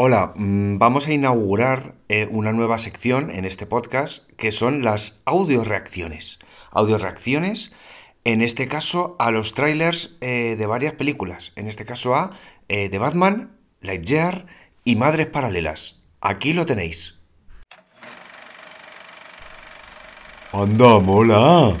Hola, mm, vamos a inaugurar eh, una nueva sección en este podcast que son las audio reacciones. Audio reacciones, en este caso a los trailers eh, de varias películas. En este caso a eh, The Batman, Lightyear y Madres Paralelas. Aquí lo tenéis. Anda, mola.